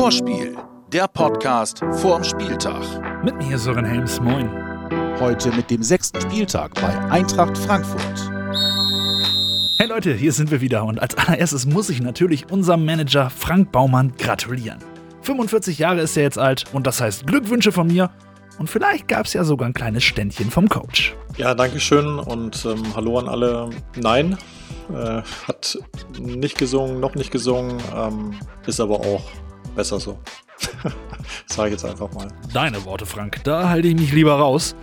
Vorspiel, der Podcast vorm Spieltag. Mit mir Sören Helms, moin. Heute mit dem sechsten Spieltag bei Eintracht Frankfurt. Hey Leute, hier sind wir wieder und als allererstes muss ich natürlich unserem Manager Frank Baumann gratulieren. 45 Jahre ist er jetzt alt und das heißt Glückwünsche von mir und vielleicht gab es ja sogar ein kleines Ständchen vom Coach. Ja, danke schön und ähm, hallo an alle. Nein, äh, hat nicht gesungen, noch nicht gesungen, ähm, ist aber auch besser so. Sage ich jetzt einfach mal. Deine Worte, Frank, da halte ich mich lieber raus.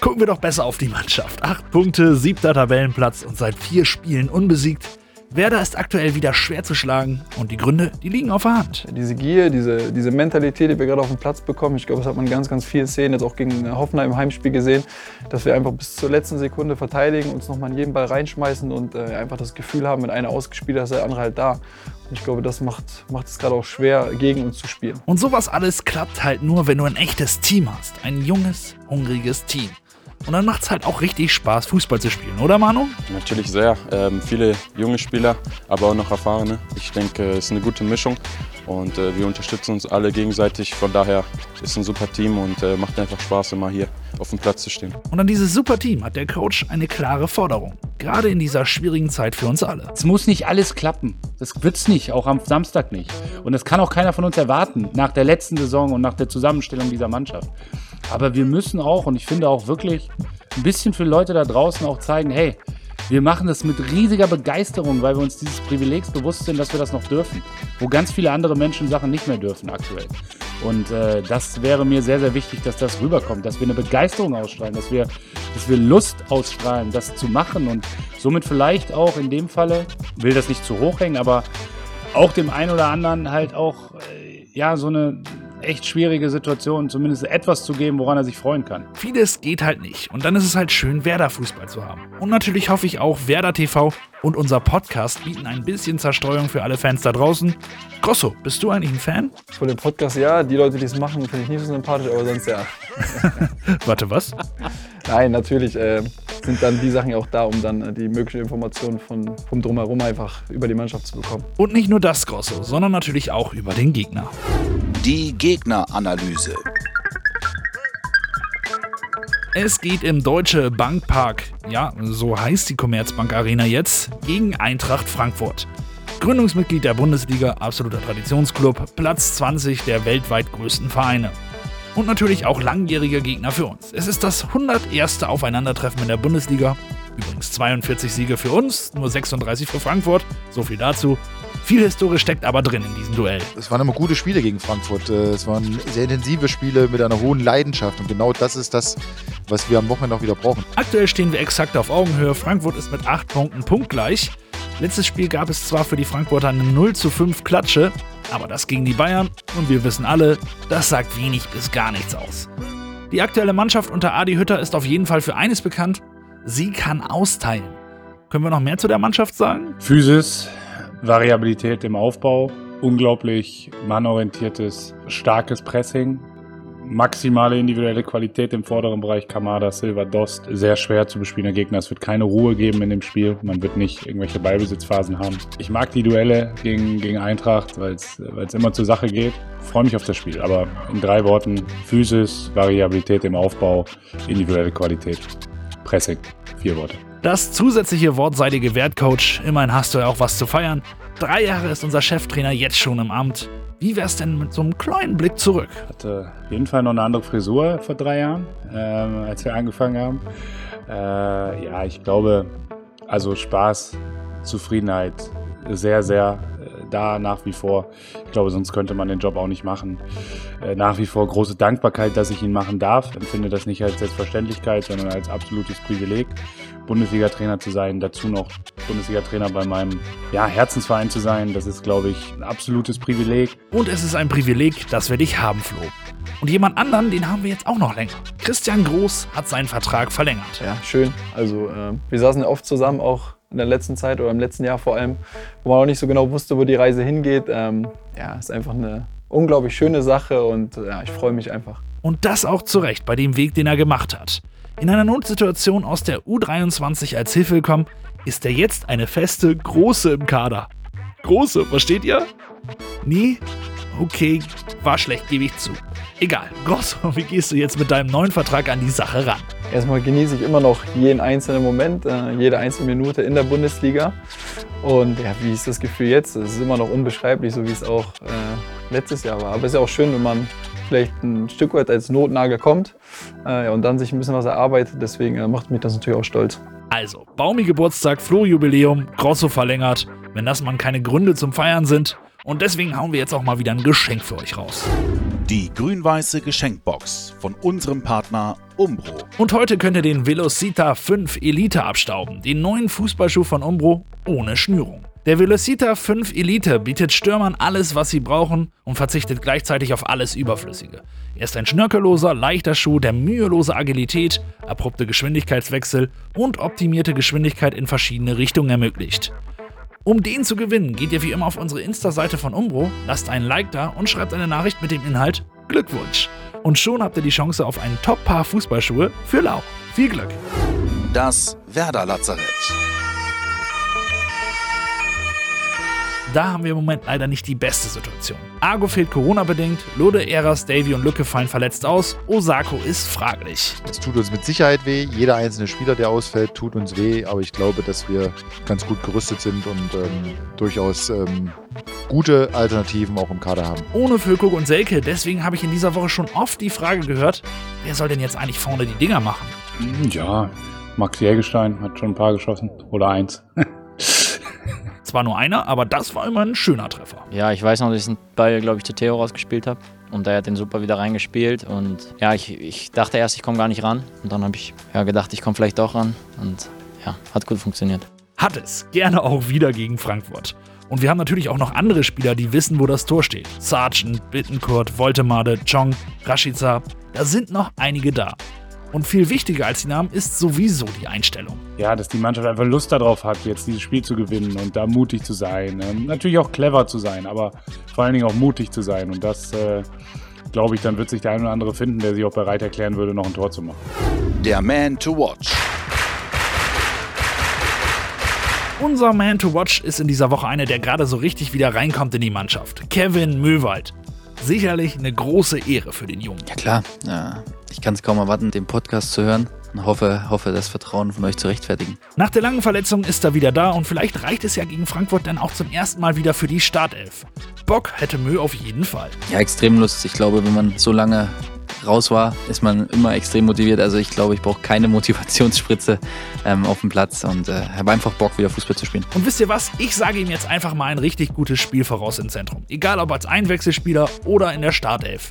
Gucken wir doch besser auf die Mannschaft. Acht Punkte, siebter Tabellenplatz und seit vier Spielen unbesiegt. Werder ist aktuell wieder schwer zu schlagen und die Gründe, die liegen auf der Hand. Diese Gier, diese, diese Mentalität, die wir gerade auf dem Platz bekommen, ich glaube, das hat man ganz, ganz viel Szenen jetzt auch gegen Hoffenheim im Heimspiel gesehen, dass wir einfach bis zur letzten Sekunde verteidigen, uns nochmal in jeden Ball reinschmeißen und äh, einfach das Gefühl haben, wenn einer ausgespielt hat, ist der andere halt da. Und ich glaube, das macht, macht es gerade auch schwer, gegen uns zu spielen. Und sowas alles klappt halt nur, wenn du ein echtes Team hast. Ein junges, hungriges Team. Und dann macht es halt auch richtig Spaß, Fußball zu spielen, oder Manu? Natürlich sehr. Ähm, viele junge Spieler, aber auch noch erfahrene. Ich denke, es ist eine gute Mischung und äh, wir unterstützen uns alle gegenseitig. Von daher ist es ein super Team und äh, macht einfach Spaß, immer hier auf dem Platz zu stehen. Und an dieses super Team hat der Coach eine klare Forderung. Gerade in dieser schwierigen Zeit für uns alle. Es muss nicht alles klappen. Das wird's nicht, auch am Samstag nicht. Und das kann auch keiner von uns erwarten, nach der letzten Saison und nach der Zusammenstellung dieser Mannschaft. Aber wir müssen auch, und ich finde auch wirklich, ein bisschen für Leute da draußen auch zeigen, hey, wir machen das mit riesiger Begeisterung, weil wir uns dieses Privilegs bewusst sind, dass wir das noch dürfen. Wo ganz viele andere Menschen Sachen nicht mehr dürfen aktuell. Und äh, das wäre mir sehr, sehr wichtig, dass das rüberkommt, dass wir eine Begeisterung ausstrahlen, dass wir, dass wir Lust ausstrahlen, das zu machen und somit vielleicht auch in dem Falle, will das nicht zu hoch hängen, aber auch dem einen oder anderen halt auch, äh, ja, so eine echt schwierige Situation, zumindest etwas zu geben, woran er sich freuen kann. Vieles geht halt nicht. Und dann ist es halt schön, Werder-Fußball zu haben. Und natürlich hoffe ich auch, Werder TV und unser Podcast bieten ein bisschen Zerstreuung für alle Fans da draußen. Grosso, bist du eigentlich ein Fan? Von dem Podcast ja, die Leute, die es machen, finde ich nicht so sympathisch, aber sonst ja. Warte, was? Nein, natürlich äh, sind dann die Sachen ja auch da, um dann äh, die möglichen Informationen von, vom Drumherum einfach über die Mannschaft zu bekommen. Und nicht nur das, Grosso, sondern natürlich auch über den Gegner. Die Gegneranalyse. Es geht im Deutsche Bankpark, ja, so heißt die Commerzbank Arena jetzt, gegen Eintracht Frankfurt. Gründungsmitglied der Bundesliga, absoluter Traditionsclub, Platz 20 der weltweit größten Vereine. Und natürlich auch langjähriger Gegner für uns. Es ist das 101. Aufeinandertreffen in der Bundesliga. Übrigens 42 Siege für uns, nur 36 für Frankfurt. So viel dazu. Viel Historie steckt aber drin in diesem Duell. Es waren immer gute Spiele gegen Frankfurt. Äh, Es waren sehr intensive Spiele mit einer hohen Leidenschaft. Und genau das ist das, was wir am Wochenende auch wieder brauchen. Aktuell stehen wir exakt auf Augenhöhe. Frankfurt ist mit 8 Punkten punktgleich. Letztes Spiel gab es zwar für die Frankfurter eine 0 zu 5 Klatsche, aber das gegen die Bayern und wir wissen alle, das sagt wenig bis gar nichts aus. Die aktuelle Mannschaft unter Adi Hütter ist auf jeden Fall für eines bekannt, sie kann austeilen. Können wir noch mehr zu der Mannschaft sagen? Physis, Variabilität im Aufbau, unglaublich mannorientiertes, starkes Pressing, maximale individuelle Qualität im vorderen Bereich, Kamada, Silva, Dost, sehr schwer zu bespielender Gegner. Es wird keine Ruhe geben in dem Spiel. Man wird nicht irgendwelche Ballbesitzphasen haben. Ich mag die Duelle gegen, gegen Eintracht, weil es immer zur Sache geht. Freue mich auf das Spiel, aber in drei Worten, Physis, Variabilität im Aufbau, individuelle Qualität, Pressing, vier Worte. Das zusätzliche Wort sei dir gewährt, Coach. Immerhin hast du ja auch was zu feiern. Drei Jahre ist unser Cheftrainer jetzt schon im Amt. Wie wär's denn mit so einem kleinen Blick zurück? hatte auf jeden Fall noch eine andere Frisur vor drei Jahren, ähm, als wir angefangen haben. Äh, ja, ich glaube, also Spaß, Zufriedenheit, sehr, sehr äh, da nach wie vor. Ich glaube, sonst könnte man den Job auch nicht machen. Äh, nach wie vor große Dankbarkeit, dass ich ihn machen darf. Ich empfinde das nicht als Selbstverständlichkeit, sondern als absolutes Privileg, Bundesliga-Trainer zu sein. Dazu noch Bundesliga-Trainer bei meinem ja, Herzensverein zu sein. Das ist, glaube ich, ein absolutes Privileg. Und es ist ein Privileg, dass wir dich haben, Flo. Und jemand anderen, den haben wir jetzt auch noch länger. Christian Groß hat seinen Vertrag verlängert. Ja, schön. Also äh, wir saßen ja oft zusammen, auch in der letzten Zeit oder im letzten Jahr vor allem, wo man auch nicht so genau wusste, wo die Reise hingeht. Ähm, ja, ist einfach eine unglaublich schöne Sache und ja, ich freue mich einfach. Und das auch zu Recht bei dem Weg, den er gemacht hat. In einer Notsituation aus der U23 als Hilfe gekommen, ist er jetzt eine feste Große im Kader. Große, versteht ihr? Nee? okay, war schlecht, gebe ich zu. Egal, Grosso, wie gehst du jetzt mit deinem neuen Vertrag an die Sache ran? Erstmal genieße ich immer noch jeden einzelnen Moment, äh, jede einzelne Minute in der Bundesliga. Und ja, wie ist das Gefühl jetzt? Es ist immer noch unbeschreiblich, so wie es auch äh, letztes Jahr war. Aber es ist ja auch schön, wenn man vielleicht ein Stück weit als Notnagel kommt äh, ja, und dann sich ein bisschen was erarbeitet. Deswegen äh, macht mich das natürlich auch stolz. Also, Baumi Geburtstag, Flo-Jubiläum, Grosso verlängert. Wenn das mal keine Gründe zum Feiern sind. Und deswegen hauen wir jetzt auch mal wieder ein Geschenk für euch raus. Die grün-weiße Geschenkbox von unserem Partner Umbro. Und heute könnt ihr den Velocita 5 Elite abstauben, den neuen Fußballschuh von Umbro ohne Schnürung. Der Velocita 5 Elite bietet Stürmern alles, was sie brauchen und verzichtet gleichzeitig auf alles Überflüssige. Er ist ein schnörkelloser, leichter Schuh, der mühelose Agilität, abrupte Geschwindigkeitswechsel und optimierte Geschwindigkeit in verschiedene Richtungen ermöglicht. Um den zu gewinnen, geht ihr wie immer auf unsere Insta-Seite von Umbro, lasst einen Like da und schreibt eine Nachricht mit dem Inhalt Glückwunsch. Und schon habt ihr die Chance auf ein Top-Paar Fußballschuhe für Lau. Viel Glück! Das Werder Da haben wir im Moment leider nicht die beste Situation. Argo fehlt Corona-bedingt, Lode, Eras, Davy und Lücke fallen verletzt aus, Osako ist fraglich. Es tut uns mit Sicherheit weh. Jeder einzelne Spieler, der ausfällt, tut uns weh. Aber ich glaube, dass wir ganz gut gerüstet sind und ähm, durchaus ähm, gute Alternativen auch im Kader haben. Ohne Füllkrug und Selke, deswegen habe ich in dieser Woche schon oft die Frage gehört, wer soll denn jetzt eigentlich vorne die Dinger machen? Ja, Max Jägerstein hat schon ein paar geschossen. Oder eins. Zwar nur einer, aber das war immer ein schöner Treffer. Ja, ich weiß noch, dass ich den Ball, glaube ich, zu Theo rausgespielt habe. Und der hat den super wieder reingespielt. Und ja, ich, ich dachte erst, ich komme gar nicht ran. Und dann habe ich ja, gedacht, ich komme vielleicht doch ran. Und ja, hat gut funktioniert. Hat es. Gerne auch wieder gegen Frankfurt. Und wir haben natürlich auch noch andere Spieler, die wissen, wo das Tor steht. Sargent, Bittenkurt, Voltemade, Chong, Rashica. Da sind noch einige da. Und viel wichtiger als die Namen ist sowieso die Einstellung. Ja, dass die Mannschaft einfach Lust darauf hat, jetzt dieses Spiel zu gewinnen und da mutig zu sein. Ähm, natürlich auch clever zu sein, aber vor allen Dingen auch mutig zu sein. Und das, äh, glaube ich, dann wird sich der ein oder andere finden, der sich auch bereit erklären würde, noch ein Tor zu machen. Der Man to Watch. Unser Man to Watch ist in dieser Woche einer, der gerade so richtig wieder reinkommt in die Mannschaft. Kevin Möwald. Sicherlich eine große Ehre für den Jungen. Ja klar, ja, ich kann es kaum erwarten, den Podcast zu hören und hoffe, hoffe, das Vertrauen von euch zu rechtfertigen. Nach der langen Verletzung ist er wieder da und vielleicht reicht es ja gegen Frankfurt dann auch zum ersten Mal wieder für die Startelf. Bock hätte Mö auf jeden Fall. Ja, extrem Lust. Ich glaube, wenn man so lange raus war, ist man immer extrem motiviert. Also ich glaube, ich brauche keine Motivationsspritze ähm, auf dem Platz und äh, habe einfach Bock, wieder Fußball zu spielen. Und wisst ihr was? Ich sage ihm jetzt einfach mal ein richtig gutes Spiel voraus im Zentrum. Egal ob als Einwechselspieler oder in der Startelf.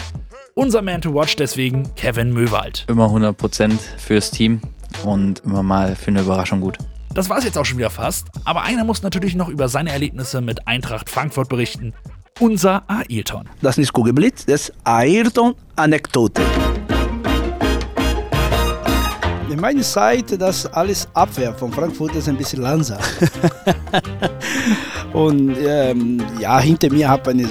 Unser Man to Watch deswegen Kevin Möwald. Immer 100% fürs Team und immer mal für eine Überraschung gut. Das war es jetzt auch schon wieder fast, aber einer muss natürlich noch über seine Erlebnisse mit Eintracht Frankfurt berichten. Unser Ailton. Das ist nicht Kugelblitz, das ist Ayrton-Anekdote. In meiner Zeit, das alles Abwehr von Frankfurt ist ein bisschen langsam. und ähm, ja, hinter mir habe ich eine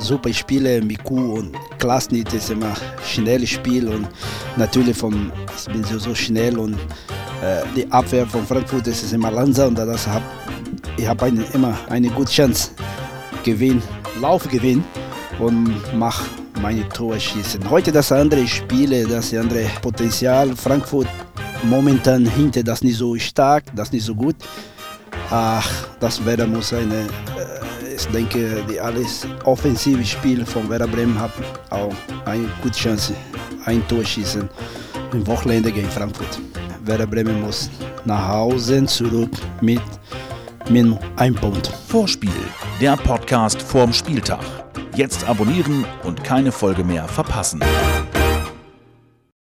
super Spiele, Miku und Klasnit ist immer schnelles Spiel und natürlich vom, ich bin so, so schnell und äh, die Abwehr von Frankfurt ist es immer langsam und das hab, ich habe eine, immer eine gute Chance gewinn, Lauf gewinn und mach meine Tore schießen. Heute das andere Spiele, das andere Potenzial. Frankfurt momentan hinter das nicht so stark, das nicht so gut. Ach, das Werder muss eine, äh, ich denke, die alles offensive Spiel von Werder Bremen haben auch eine gute Chance, ein Tor schießen im Wochenende gegen Frankfurt. Werder Bremen muss nach Hause zurück mit mit einem Punkt. Vorspiel, der Podcast vorm Spieltag. Jetzt abonnieren und keine Folge mehr verpassen.